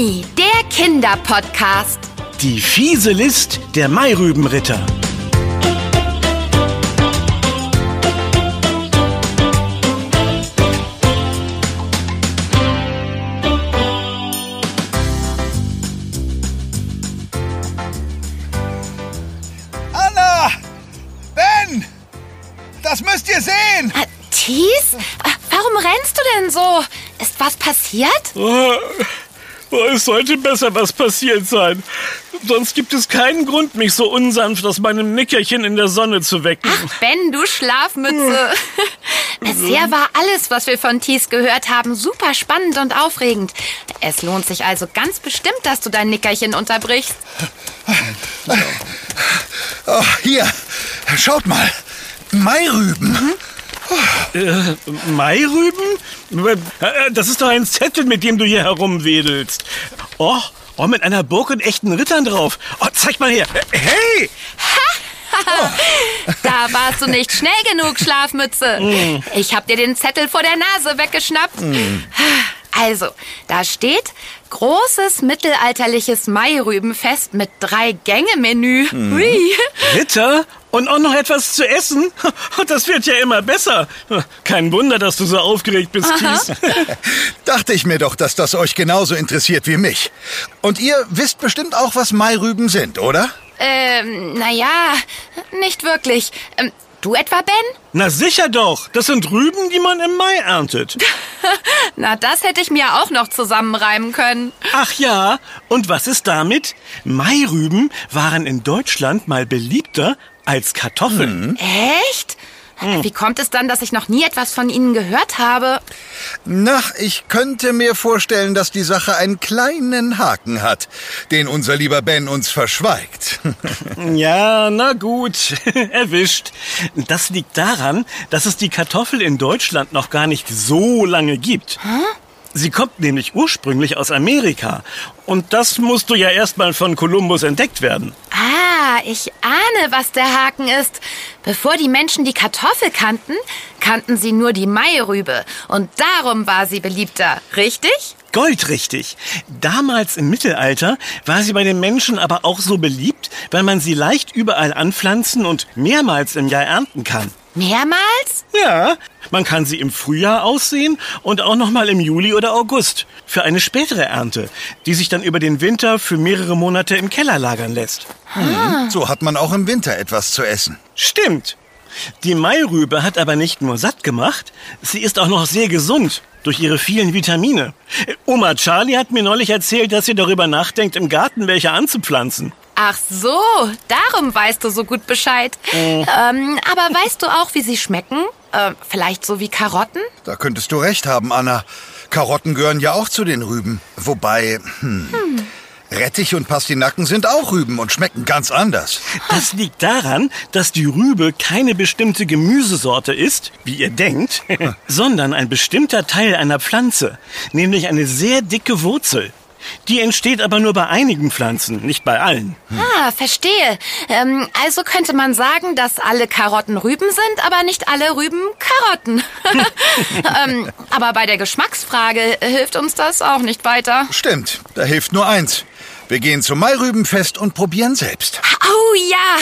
Krimi, der Kinderpodcast. Die fiese List der Mairübenritter. Anna! Ben! Das müsst ihr sehen! Äh, Thies? Äh, Warum rennst du denn so? Ist was passiert? Oh, es sollte besser was passiert sein. Sonst gibt es keinen Grund, mich so unsanft aus meinem Nickerchen in der Sonne zu wecken. Ach, Ben, du Schlafmütze. Bisher war alles, was wir von Thies gehört haben, super spannend und aufregend. Es lohnt sich also ganz bestimmt, dass du dein Nickerchen unterbrichst. Oh, hier, schaut mal. Mairüben. Mhm. Äh, Mairüben? Äh, Das ist doch ein Zettel, mit dem du hier herumwedelst. Oh, oh, mit einer Burg und echten Rittern drauf. Oh, zeig mal her. Hey! Da warst du nicht schnell genug, Schlafmütze. Ich hab dir den Zettel vor der Nase weggeschnappt. Also, da steht großes mittelalterliches Mairübenfest mit drei Gänge-Menü. Hui. Ritter? Und auch noch etwas zu essen? Das wird ja immer besser. Kein Wunder, dass du so aufgeregt bist, Kies. Dachte ich mir doch, dass das euch genauso interessiert wie mich. Und ihr wisst bestimmt auch, was Mairüben sind, oder? Ähm, naja, nicht wirklich. Ähm, du etwa, Ben? Na sicher doch. Das sind Rüben, die man im Mai erntet. Na, das hätte ich mir auch noch zusammenreimen können. Ach ja, und was ist damit? Mairüben waren in Deutschland mal beliebter als Kartoffeln. Echt? Wie kommt es dann, dass ich noch nie etwas von Ihnen gehört habe? Na, ich könnte mir vorstellen, dass die Sache einen kleinen Haken hat, den unser lieber Ben uns verschweigt. Ja, na gut, erwischt. Das liegt daran, dass es die Kartoffel in Deutschland noch gar nicht so lange gibt. Sie kommt nämlich ursprünglich aus Amerika. Und das musste ja erstmal von Kolumbus entdeckt werden. Ah, ich ahne, was der Haken ist. Bevor die Menschen die Kartoffel kannten, kannten sie nur die Mairübe. Und darum war sie beliebter, richtig? Goldrichtig. Damals im Mittelalter war sie bei den Menschen aber auch so beliebt, weil man sie leicht überall anpflanzen und mehrmals im Jahr ernten kann. Mehrmals? Ja, man kann sie im Frühjahr aussehen und auch noch mal im Juli oder August für eine spätere Ernte, die sich dann über den Winter für mehrere Monate im Keller lagern lässt. So hat man auch im Winter etwas zu essen. Stimmt. Die Mairübe hat aber nicht nur satt gemacht, sie ist auch noch sehr gesund durch ihre vielen Vitamine. Oma Charlie hat mir neulich erzählt, dass sie darüber nachdenkt, im Garten welche anzupflanzen. Ach so, darum weißt du so gut Bescheid. Ähm, aber weißt du auch, wie sie schmecken? Äh, vielleicht so wie Karotten? Da könntest du recht haben, Anna. Karotten gehören ja auch zu den Rüben. Wobei, hm, Rettich und Pastinaken sind auch Rüben und schmecken ganz anders. Das liegt daran, dass die Rübe keine bestimmte Gemüsesorte ist, wie ihr denkt, sondern ein bestimmter Teil einer Pflanze, nämlich eine sehr dicke Wurzel. Die entsteht aber nur bei einigen Pflanzen, nicht bei allen. Ah, verstehe. Ähm, also könnte man sagen, dass alle Karotten Rüben sind, aber nicht alle Rüben Karotten. ähm, aber bei der Geschmacksfrage hilft uns das auch nicht weiter. Stimmt, da hilft nur eins. Wir gehen zum Mairübenfest und probieren selbst. Oh ja,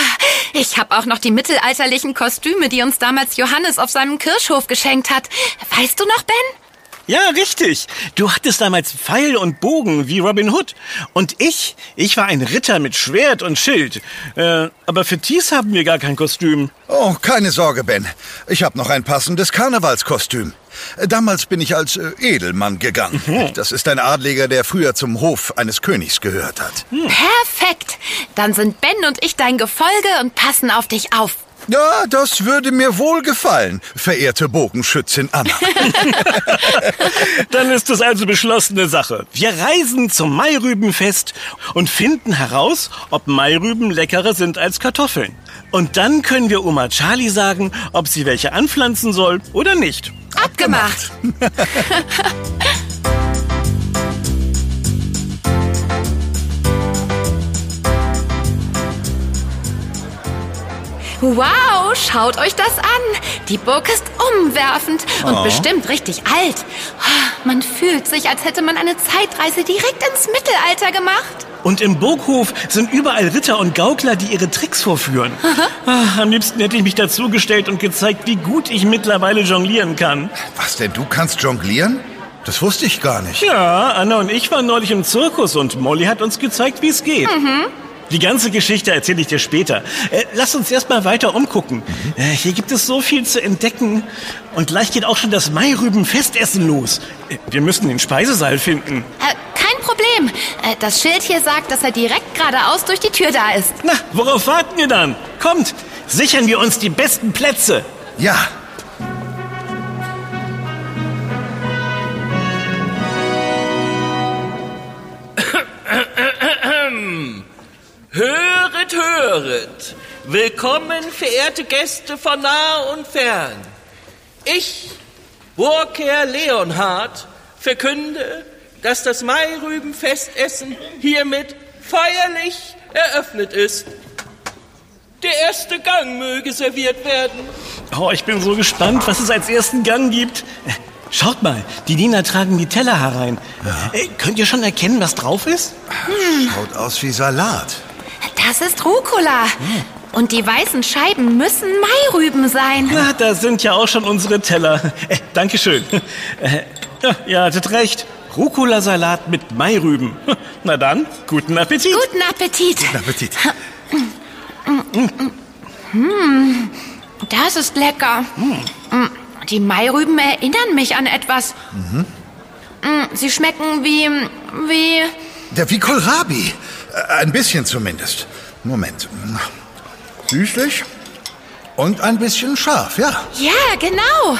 ich habe auch noch die mittelalterlichen Kostüme, die uns damals Johannes auf seinem Kirschhof geschenkt hat. Weißt du noch, Ben? Ja, richtig. Du hattest damals Pfeil und Bogen wie Robin Hood. Und ich, ich war ein Ritter mit Schwert und Schild. Äh, aber für Thies haben wir gar kein Kostüm. Oh, keine Sorge, Ben. Ich habe noch ein passendes Karnevalskostüm. Damals bin ich als äh, Edelmann gegangen. Das ist ein Adliger, der früher zum Hof eines Königs gehört hat. Perfekt. Dann sind Ben und ich dein Gefolge und passen auf dich auf. Ja, das würde mir wohl gefallen, verehrte Bogenschützin Anna. Dann ist es also beschlossene Sache. Wir reisen zum Mairübenfest und finden heraus, ob Mairüben leckerer sind als Kartoffeln. Und dann können wir Oma Charlie sagen, ob sie welche anpflanzen soll oder nicht. Abgemacht. Wow, schaut euch das an. Die Burg ist umwerfend und Oh. bestimmt richtig alt. Man fühlt sich, als hätte man eine Zeitreise direkt ins Mittelalter gemacht. Und im Burghof sind überall Ritter und Gaukler, die ihre Tricks vorführen. Ah, am liebsten hätte ich mich dazugestellt und gezeigt, wie gut ich mittlerweile jonglieren kann. Was denn, du kannst jonglieren? Das wusste ich gar nicht. Ja, Anna und ich waren neulich im Zirkus und Molly hat uns gezeigt, wie es geht. Die ganze Geschichte erzähle ich dir später. Äh, lass uns erst mal weiter umgucken. Äh, hier gibt es so viel zu entdecken. Und gleich geht auch schon das Mairüben-Festessen los. Äh, wir müssen den Speisesaal finden. Kein Problem. Das Schild hier sagt, dass er direkt geradeaus durch die Tür da ist. Na, worauf warten wir dann? Kommt, sichern wir uns die besten Plätze. Ja, Willkommen, verehrte Gäste von nah und fern. Ich, Burgherr Leonhard, verkünde, dass das Mairübenfestessen hiermit feierlich eröffnet ist. Der erste Gang möge serviert werden. Oh, ich bin so gespannt, was es als ersten Gang gibt. Schaut mal, die Diener tragen die Teller herein. Äh, könnt ihr schon erkennen, was drauf ist? schaut aus wie Salat. Das ist Rucola. Und die weißen Scheiben müssen Mairüben sein. Na, da sind ja auch schon unsere Teller. Äh, Dankeschön. Äh, ja, ihr hattet recht. Rucola-Salat mit Mairüben. Na dann, guten Appetit. Guten Appetit. Guten Appetit. Das ist lecker. Mm, Die Mairüben erinnern mich an etwas. Mm, Sie schmecken wie, wie... Der wie Kohlrabi. Äh, Ein bisschen zumindest. Moment. Süßlich und ein bisschen scharf, ja. Ja, genau.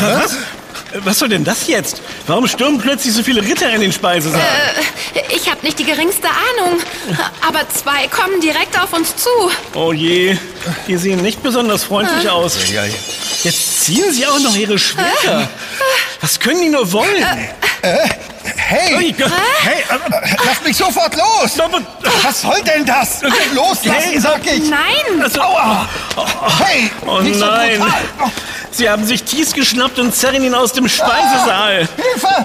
Was? Äh, Was soll denn das jetzt? Warum stürmen plötzlich so viele Ritter in den Speisesaal? Äh, Ich habe nicht die geringste Ahnung. Aber zwei kommen direkt auf uns zu. Oh je, die sehen nicht besonders freundlich aus. Ja, ja. Jetzt ziehen sie auch noch ihre Schwerter. Was können die nur wollen? Hey, Hey, äh, lass mich sofort los! Was soll denn das? Loslassen, Hey, sag ich! Nein. also, Hey, oh nicht so nein. brutal! Sie haben sich Thies geschnappt und zerren ihn aus dem Speisesaal. Hilfe!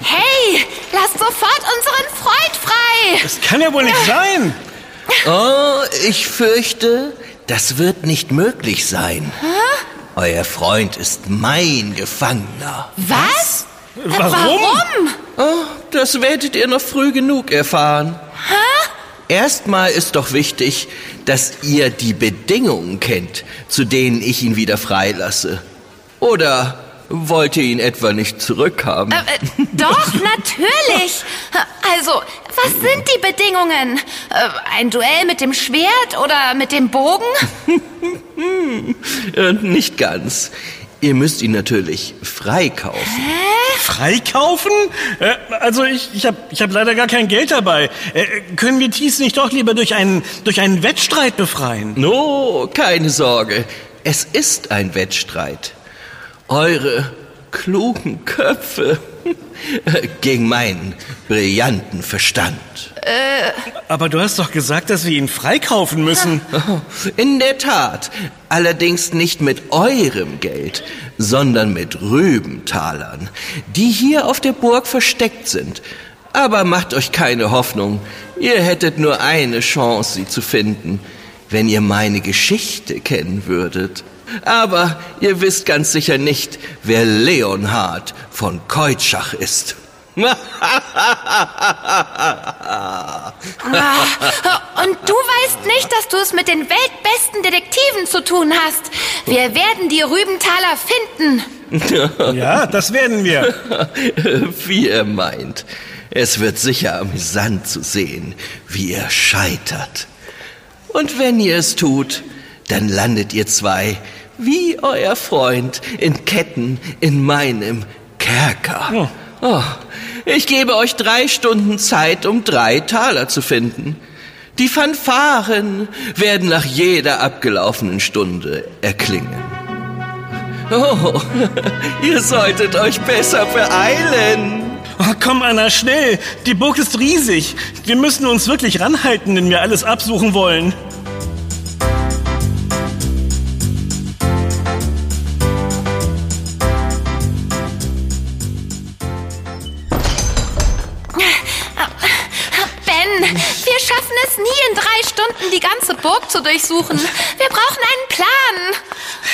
Hey, lasst sofort unseren Freund frei. Das kann ja wohl nicht sein. Oh, ich fürchte, das wird nicht möglich sein. Euer Freund ist mein Gefangener. Was? Warum? Warum? Oh, das werdet ihr noch früh genug erfahren. Erstmal ist doch wichtig, dass ihr die Bedingungen kennt, zu denen ich ihn wieder freilasse. Oder wollt ihr ihn etwa nicht zurückhaben? Äh, äh, doch, natürlich. Also, was sind die Bedingungen? Äh, ein Duell mit dem Schwert oder mit dem Bogen? Äh, nicht ganz. Ihr müsst ihn natürlich freikaufen. Freikaufen? Äh, also ich, ich habe ich hab leider gar kein Geld dabei. Äh, können wir Thies nicht doch lieber durch einen, durch einen Wettstreit befreien? No, keine Sorge. Es ist ein Wettstreit. Eure klugen Köpfe gegen meinen brillanten Verstand. Aber du hast doch gesagt, dass wir ihn freikaufen müssen. In der Tat. Allerdings nicht mit eurem Geld, sondern mit Rübentalern, die hier auf der Burg versteckt sind. Aber macht euch keine Hoffnung. Ihr hättet nur eine Chance, sie zu finden, wenn ihr meine Geschichte kennen würdet. Aber ihr wisst ganz sicher nicht, wer Leonhard von Keutschach ist. Ah, Und du weißt nicht, dass du es mit den weltbesten Detektiven zu tun hast. Wir werden die Rübenthaler finden. Ja, das werden wir. wie er meint. Es wird sicher amüsant zu sehen, wie er scheitert. Und wenn ihr es tut, dann landet ihr zwei, wie euer Freund, in Ketten in meinem Kerker. Oh, ich gebe euch drei Stunden Zeit, um drei Taler zu finden. Die Fanfaren werden nach jeder abgelaufenen Stunde erklingen. Oh, ihr solltet euch besser beeilen. Oh, komm, Anna, schnell. Die Burg ist riesig. Wir müssen uns wirklich ranhalten, wenn wir alles absuchen wollen. Durchsuchen. Wir brauchen einen Plan.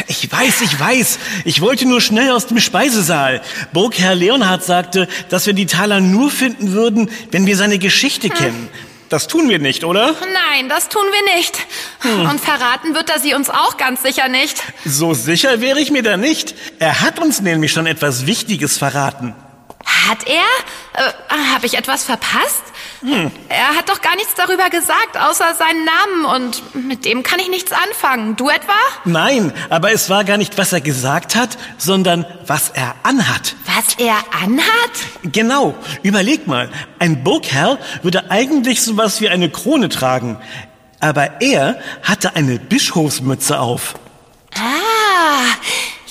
Ich weiß, ich weiß. Ich wollte nur schnell aus dem Speisesaal. Burgherr Leonhard sagte, dass wir die Taler nur finden würden, wenn wir seine Geschichte kennen. Das tun wir nicht, oder? Nein, das tun wir nicht. Und verraten wird er sie uns auch ganz sicher nicht. So sicher wäre ich mir da nicht. Er hat uns nämlich schon etwas Wichtiges verraten. Hat er? Äh, Habe ich etwas verpasst? Er hat doch gar nichts darüber gesagt, außer seinen Namen. Und mit dem kann ich nichts anfangen. Du etwa? Nein, aber es war gar nicht, was er gesagt hat, sondern was er anhat. Was er anhat? Genau, überleg mal. Ein Burgherr würde eigentlich sowas wie eine Krone tragen. Aber er hatte eine Bischofsmütze auf. Ah,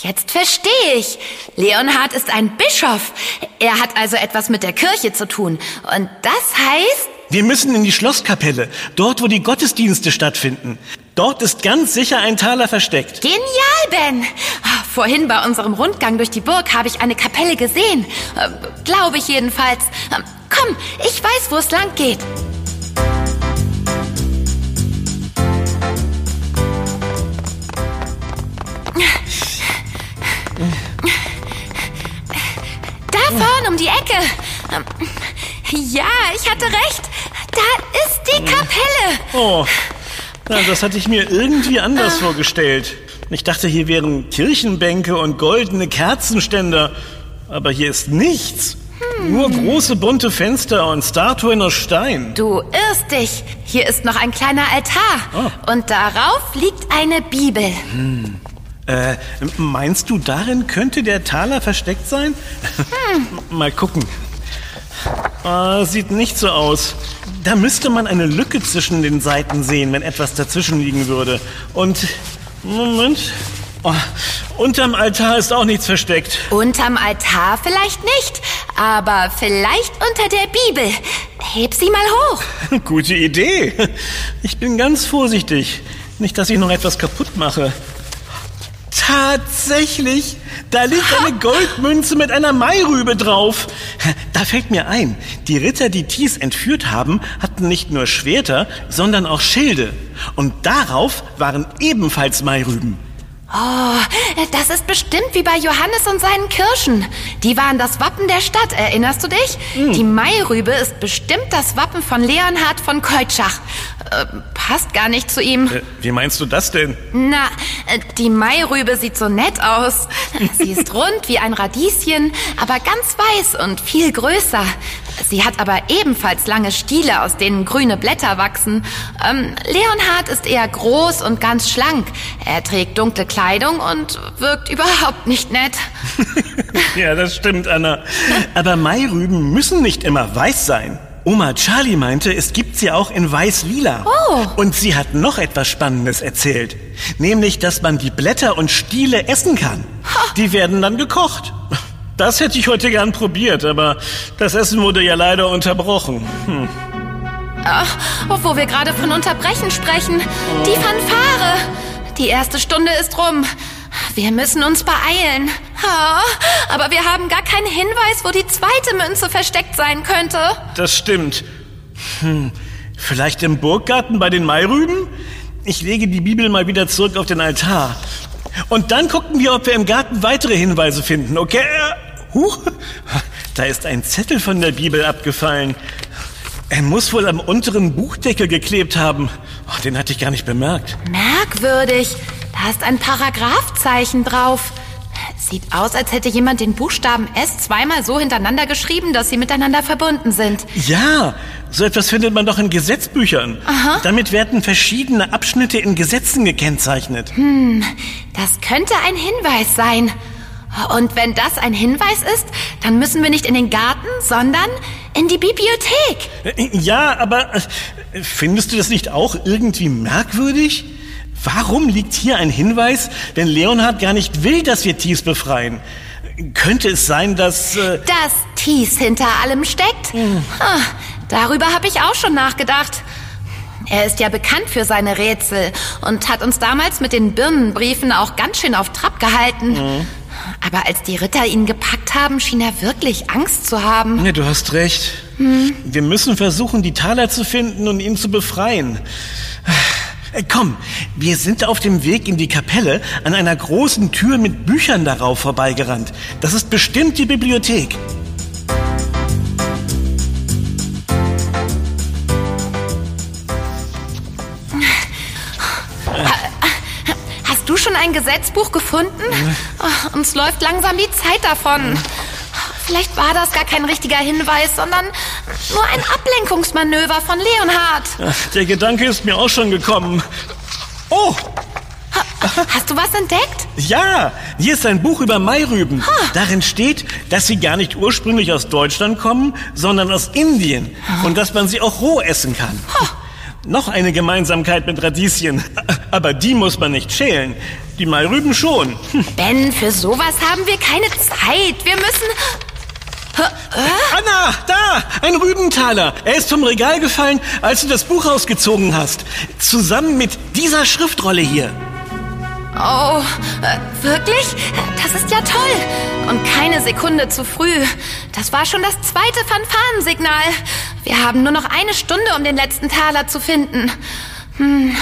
jetzt verstehe ich. Leonhard ist ein Bischof. Er hat also etwas mit der Kirche zu tun. Und das heißt... Wir müssen in die Schlosskapelle, dort wo die Gottesdienste stattfinden. Dort ist ganz sicher ein Taler versteckt. Genial, Ben. Ah, Vorhin bei unserem Rundgang durch die Burg habe ich eine Kapelle gesehen. Äh, Glaube ich jedenfalls. Ähm, Komm, ich weiß, wo es lang geht. Ja, ich hatte recht. Da ist die Kapelle. Oh, na, das hatte ich mir irgendwie anders vorgestellt. Ich dachte, hier wären Kirchenbänke und goldene Kerzenständer. Aber hier ist nichts. Nur große bunte Fenster und Statuen aus Stein. Du irrst dich. Hier ist noch ein kleiner Altar. Und darauf liegt eine Bibel. Äh, meinst du, darin könnte der Taler versteckt sein? Mal gucken. Ah, sieht nicht so aus. Da müsste man eine Lücke zwischen den Seiten sehen, wenn etwas dazwischen liegen würde. Und, Moment. Oh, unterm Altar ist auch nichts versteckt. Unterm Altar vielleicht nicht, aber vielleicht unter der Bibel. Heb sie mal hoch. Gute Idee. Ich bin ganz vorsichtig. Nicht, dass ich noch etwas kaputt mache. Tatsächlich, da liegt eine Goldmünze mit einer Mairübe drauf. Da fällt mir ein, die Ritter, die Thies entführt haben, hatten nicht nur Schwerter, sondern auch Schilde. Und darauf waren ebenfalls Mairüben. Oh, das ist bestimmt wie bei Johannes und seinen Kirschen. Die waren das Wappen der Stadt, erinnerst du dich? Die Mairübe ist bestimmt das Wappen von Leonhard von Keutschach. Äh, passt gar nicht zu ihm. Äh, Wie meinst du das denn? Na, äh, die Mairübe sieht so nett aus. Sie ist rund wie ein Radieschen, aber ganz weiß und viel größer. Sie hat aber ebenfalls lange Stiele, aus denen grüne Blätter wachsen. Ähm, Leonhard ist eher groß und ganz schlank. Er trägt dunkle Kleidung und wirkt überhaupt nicht nett. Ja, das stimmt, Anna. Aber Mairüben müssen nicht immer weiß sein. Oma Charlie meinte, es gibt sie auch in weiß-lila. Oh. Und sie hat noch etwas Spannendes erzählt. Nämlich, dass man die Blätter und Stiele essen kann. Die werden dann gekocht. Das hätte ich heute gern probiert, aber das Essen wurde ja leider unterbrochen. Hm. Ach, wo wir gerade von Unterbrechen sprechen. Die Fanfare. Die erste Stunde ist rum. Wir müssen uns beeilen. Ah, aber wir haben gar keinen Hinweis, wo die zweite Münze versteckt sein könnte. Das stimmt. Hm. Vielleicht im Burggarten bei den Mairüben? Ich lege die Bibel mal wieder zurück auf den Altar. Und dann gucken wir, ob wir im Garten weitere Hinweise finden, okay? Huch, da ist ein Zettel von der Bibel abgefallen. Er muss wohl am unteren Buchdeckel geklebt haben. Oh, den hatte ich gar nicht bemerkt. Merkwürdig. Da ist ein Paragraphzeichen drauf. Sieht aus, als hätte jemand den Buchstaben S zweimal so hintereinander geschrieben, dass sie miteinander verbunden sind. Ja, so etwas findet man doch in Gesetzbüchern. Damit werden verschiedene Abschnitte in Gesetzen gekennzeichnet. Das könnte ein Hinweis sein. Und wenn das ein Hinweis ist, dann müssen wir nicht in den Garten, sondern in die Bibliothek. Äh, Ja, aber äh, findest du das nicht auch irgendwie merkwürdig? Warum liegt hier ein Hinweis, wenn Leonhard gar nicht will, dass wir Thies befreien? Könnte es sein, dass... Äh, Dass Thies hinter allem steckt? Ah, darüber habe ich auch schon nachgedacht. Er ist ja bekannt für seine Rätsel und hat uns damals mit den Birnenbriefen auch ganz schön auf Trab gehalten. Aber als die Ritter ihn gepackt haben, schien er wirklich Angst zu haben. Ja, du hast recht. Wir müssen versuchen, die Taler zu finden und ihn zu befreien. Äh, Komm, wir sind auf dem Weg in die Kapelle an einer großen Tür mit Büchern darauf vorbeigerannt. Das ist bestimmt die Bibliothek. Ein Gesetzbuch gefunden? Oh, uns läuft langsam die Zeit davon. Vielleicht war das gar kein richtiger Hinweis, sondern nur ein Ablenkungsmanöver von Leonhard. Der Gedanke ist mir auch schon gekommen. Oh, Hast du was entdeckt? ja, hier ist ein Buch über Mairüben. Darin steht, dass sie gar nicht ursprünglich aus Deutschland kommen, sondern aus Indien. Und dass man sie auch roh essen kann. Noch eine Gemeinsamkeit mit Radieschen. Aber die muss man nicht schälen. Die Mairüben schon. Ben, für sowas haben wir keine Zeit. Wir müssen... Anna, da, ein Rübentaler. Er ist vom Regal gefallen, als du das Buch rausgezogen hast. Zusammen mit dieser Schriftrolle hier. Oh, äh, wirklich? Das ist ja toll. Und keine Sekunde zu früh. Das war schon das zweite Fanfarensignal. Wir haben nur noch eine Stunde, um den letzten Taler zu finden. Hm.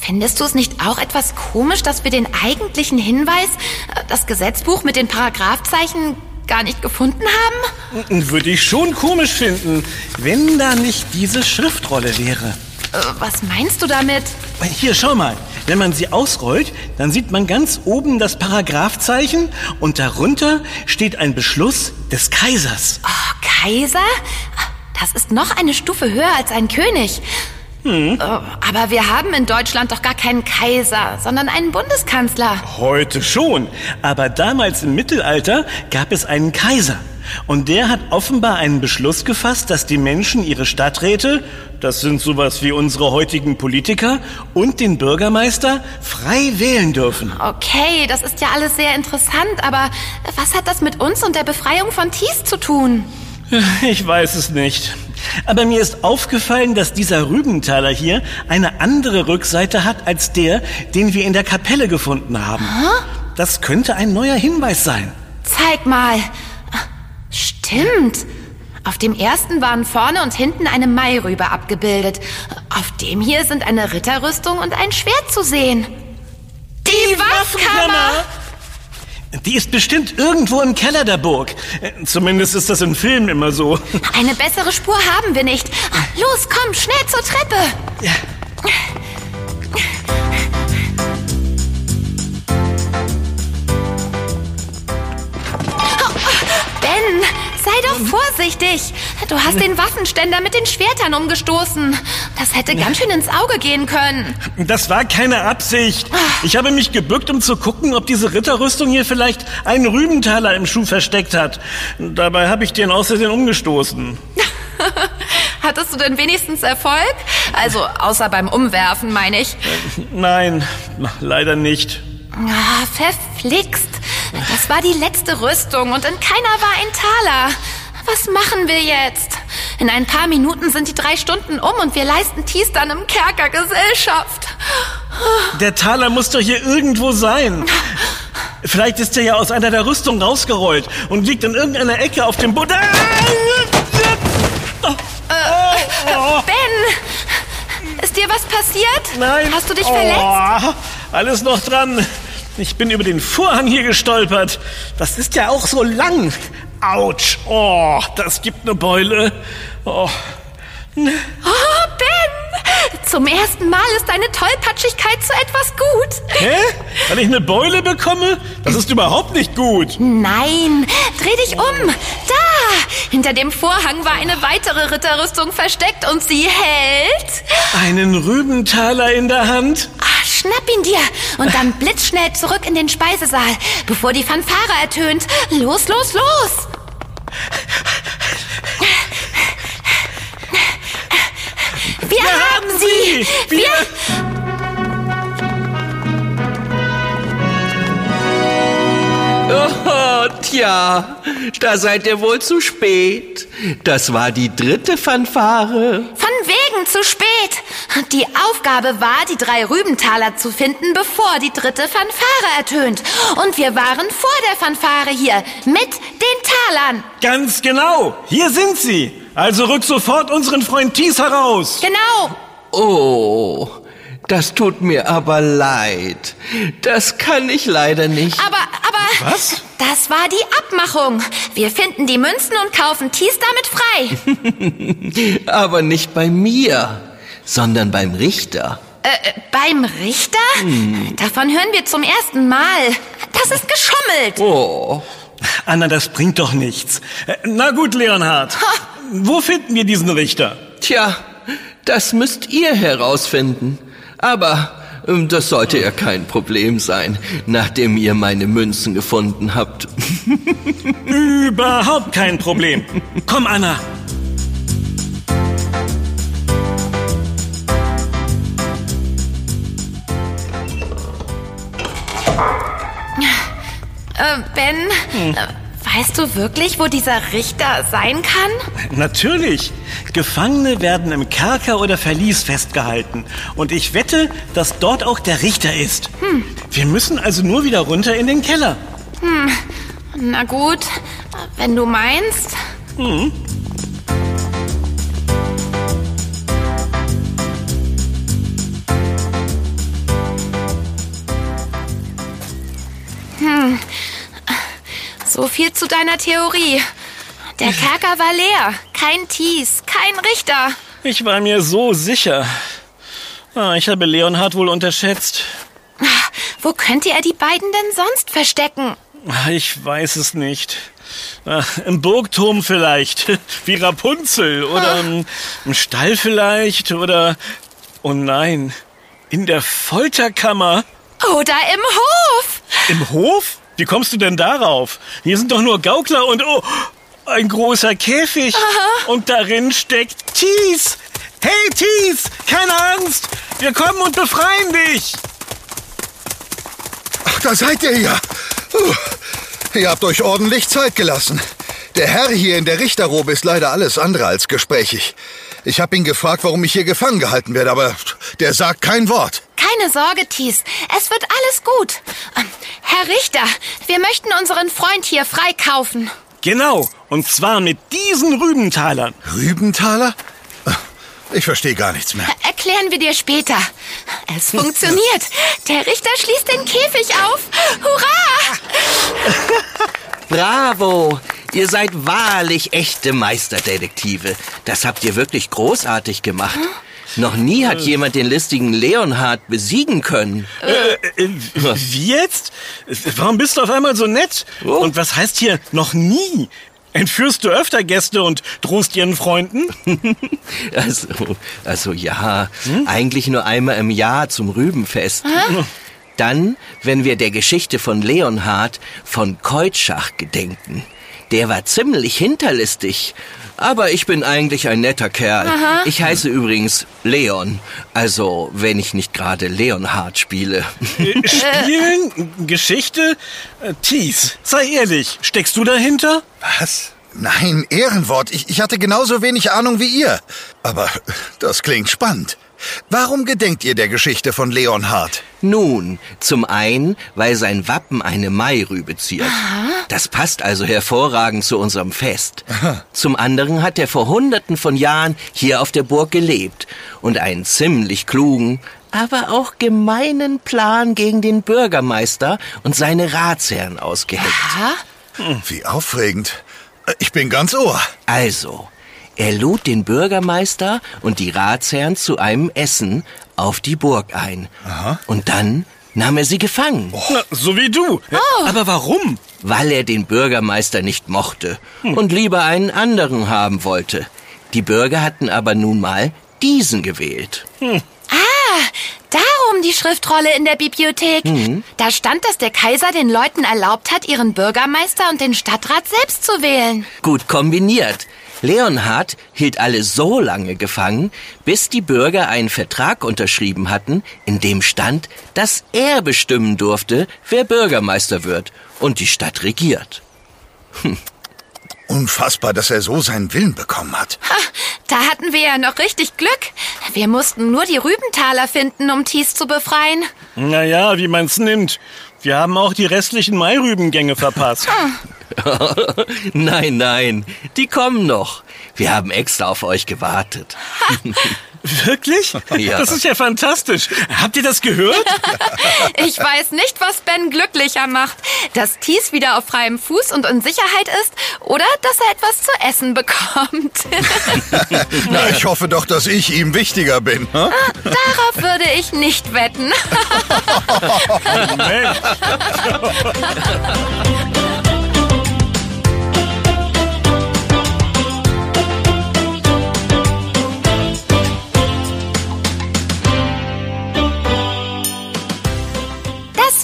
Findest du es nicht auch etwas komisch, dass wir den eigentlichen Hinweis, äh, das Gesetzbuch mit den Paragraphzeichen, gar nicht gefunden haben? Würde ich schon komisch finden, wenn da nicht diese Schriftrolle wäre. Äh, was meinst du damit? Hier, schau mal. Wenn man sie ausrollt, dann sieht man ganz oben das Paragraphzeichen und darunter steht ein Beschluss des Kaisers. Oh, Kaiser? Das ist noch eine Stufe höher als ein König. Äh, Aber wir haben in Deutschland doch gar keinen Kaiser, sondern einen Bundeskanzler. Heute schon, aber damals im Mittelalter gab es einen Kaiser. Und der hat offenbar einen Beschluss gefasst, dass die Menschen ihre Stadträte, das sind sowas wie unsere heutigen Politiker, und den Bürgermeister frei wählen dürfen. Okay, das ist ja alles sehr interessant, aber was hat das mit uns und der Befreiung von Thies zu tun? Ich weiß es nicht. Aber mir ist aufgefallen, dass dieser Rübenthaler hier eine andere Rückseite hat als der, den wir in der Kapelle gefunden haben. Das könnte ein neuer Hinweis sein. Zeig mal. Stimmt. Auf dem ersten waren vorne und hinten eine Mairübe abgebildet. Auf dem hier sind eine Ritterrüstung und ein Schwert zu sehen. Die Waffkammer! Die ist bestimmt irgendwo im Keller der Burg. Äh, Zumindest ist das in Filmen immer so. Eine bessere Spur haben wir nicht. Los, komm, schnell zur Treppe. Ben, vorsichtig. Du hast den Waffenständer mit den Schwertern umgestoßen. Das hätte ganz schön ins Auge gehen können. Das war keine Absicht. Ich habe mich gebückt, um zu gucken, ob diese Ritterrüstung hier vielleicht einen Rübenthaler im Schuh versteckt hat. Dabei habe ich den außerdem umgestoßen. Hattest du denn wenigstens Erfolg? Also, außer beim Umwerfen, meine ich. Nein, leider nicht. Ah, verflixt. Das war die letzte Rüstung und in keiner war ein Taler. Was machen wir jetzt? In ein paar Minuten sind die drei Stunden um und wir leisten Thies dann im Kerker Gesellschaft. Der Taler muss doch hier irgendwo sein. Vielleicht ist er ja aus einer der Rüstungen rausgerollt und liegt in irgendeiner Ecke auf dem Boden. Ah! Ben, ist dir was passiert? Nein. Hast du dich verletzt? Oh, alles noch dran. Ich bin über den Vorhang hier gestolpert. Das ist ja auch so lang. Autsch. Oh, das gibt eine Beule. Oh. Oh, Ben! Zum ersten Mal ist deine Tollpatschigkeit zu etwas gut. Hä? Weil ich eine Beule bekomme? Das ist überhaupt nicht gut. Nein, dreh dich um. Da! Hinter dem Vorhang war eine weitere Ritterrüstung versteckt und sie hält. Einen Rübenthaler in der Hand? Ah, schnapp ihn dir und dann blitzschnell zurück in den Speisesaal, bevor die Fanfare ertönt. Los, los, los! Wir, haben sie! Wir, Oh, tja, da seid ihr wohl zu spät. Das war die dritte Fanfare. Spät. Die Aufgabe war, die drei Rübentaler zu finden, bevor die dritte Fanfare ertönt. Und wir waren vor der Fanfare hier, mit den Talern. Ganz genau. Hier sind sie. Also rück sofort unseren Freund Thies heraus. Genau. Oh, das tut mir aber leid. Das kann ich leider nicht. Aber, aber. Was? Das war die Abmachung. Wir finden die Münzen und kaufen Thies damit frei. Aber nicht bei mir, sondern beim Richter. Äh, äh, beim Richter? Davon hören wir zum ersten Mal. Das ist geschummelt. Oh, Anna, das bringt doch nichts. Äh, Na gut, Leonhard. Wo finden wir diesen Richter? tja, das müsst ihr herausfinden. Aber ähm, das sollte ja kein Problem sein, nachdem ihr meine Münzen gefunden habt. Überhaupt kein Problem. Komm, Anna. Äh, Ben, äh, weißt du wirklich, wo dieser Richter sein kann? Natürlich. Gefangene werden im Kerker oder Verlies festgehalten. Und ich wette, dass dort auch der Richter ist. Wir müssen also nur wieder runter in den Keller. Na gut, wenn du meinst. Hm. Viel zu deiner Theorie. Der Kerker war leer. Kein Thies, kein Richter. Ich war mir so sicher. Ah, ich habe Leonhard wohl unterschätzt. Wo könnte er die beiden denn sonst verstecken? Ah, Ich weiß es nicht. Ah, Im Burgturm vielleicht, wie Rapunzel. Oder im, im Stall vielleicht. Oder, oh nein, in der Folterkammer. Oder im Hof. Im Hof? Wie kommst du denn darauf? Hier sind doch nur Gaukler und oh, ein großer Käfig. Und darin steckt Thies. Hey Thies, keine Angst. Wir kommen und befreien dich. Ach, da seid ihr ja. Uh, ihr habt euch ordentlich Zeit gelassen. Der Herr hier in der Richterrobe ist leider alles andere als gesprächig. Ich habe ihn gefragt, warum ich hier gefangen gehalten werde, aber der sagt kein Wort. Keine Sorge, Thies. Es wird alles gut. Ähm, Herr Richter, wir möchten unseren Freund hier freikaufen. Genau, und zwar mit diesen Rübentalern. Rübenthaler? Ich verstehe gar nichts mehr. Erklären wir dir später. Es funktioniert. Der Richter schließt den Käfig auf. Hurra! Bravo! Ihr seid wahrlich echte Meisterdetektive. Das habt ihr wirklich großartig gemacht. Noch nie hat jemand den listigen Leonhard besiegen können. Äh, äh, wie jetzt? Warum bist du auf einmal so nett? Oh. Und was heißt hier noch nie? Entführst du öfter Gäste und drohst ihren Freunden? Also, also ja, eigentlich nur einmal im Jahr zum Rübenfest. Dann, wenn wir der Geschichte von Leonhard von Keutschach gedenken. Der war ziemlich hinterlistig. Aber ich bin eigentlich ein netter Kerl. Ich heiße übrigens Leon. Also, wenn ich nicht gerade Leonhard spiele. Äh, Spielen? Geschichte? Äh, Thies, sei ehrlich, steckst du dahinter? Was? Nein, Ehrenwort. Ich, ich hatte genauso wenig Ahnung wie ihr. Aber das klingt spannend. Warum gedenkt ihr der Geschichte von Leonhard? Nun, zum einen, weil sein Wappen eine Mairübe ziert. Das passt also hervorragend zu unserem Fest. Zum anderen hat er vor hunderten von Jahren hier auf der Burg gelebt und einen ziemlich klugen, aber auch gemeinen Plan gegen den Bürgermeister und seine Ratsherren ausgeheckt. Wie aufregend. Ich bin ganz ohr. Also, er lud den Bürgermeister und die Ratsherren zu einem Essen auf die Burg ein. Und dann nahm er sie gefangen. Na, so wie du. Äh, Aber warum? weil er den Bürgermeister nicht mochte und lieber einen anderen haben wollte. Die Bürger hatten aber nun mal diesen gewählt. Darum die Schriftrolle in der Bibliothek. Da stand, dass der Kaiser den Leuten erlaubt hat, ihren Bürgermeister und den Stadtrat selbst zu wählen. Gut kombiniert. Leonhard hielt alle so lange gefangen, bis die Bürger einen Vertrag unterschrieben hatten, in dem stand, dass er bestimmen durfte, wer Bürgermeister wird und die Stadt regiert. Unfassbar, dass er so seinen Willen bekommen hat. Ha, da hatten wir ja noch richtig Glück. Wir mussten nur die Rübentaler finden, um Thies zu befreien. Naja, wie man's nimmt. Wir haben auch die restlichen Mairübengänge verpasst. nein, nein, die kommen noch. Wir haben extra auf euch gewartet. Wirklich? Ja. Das ist ja fantastisch. Habt ihr das gehört? Ich weiß nicht, was Ben glücklicher macht. Dass Thies wieder auf freiem Fuß und in Sicherheit ist oder dass er etwas zu essen bekommt. Na, ich hoffe doch, dass ich ihm wichtiger bin. Hm? Darauf würde ich nicht wetten. Mensch.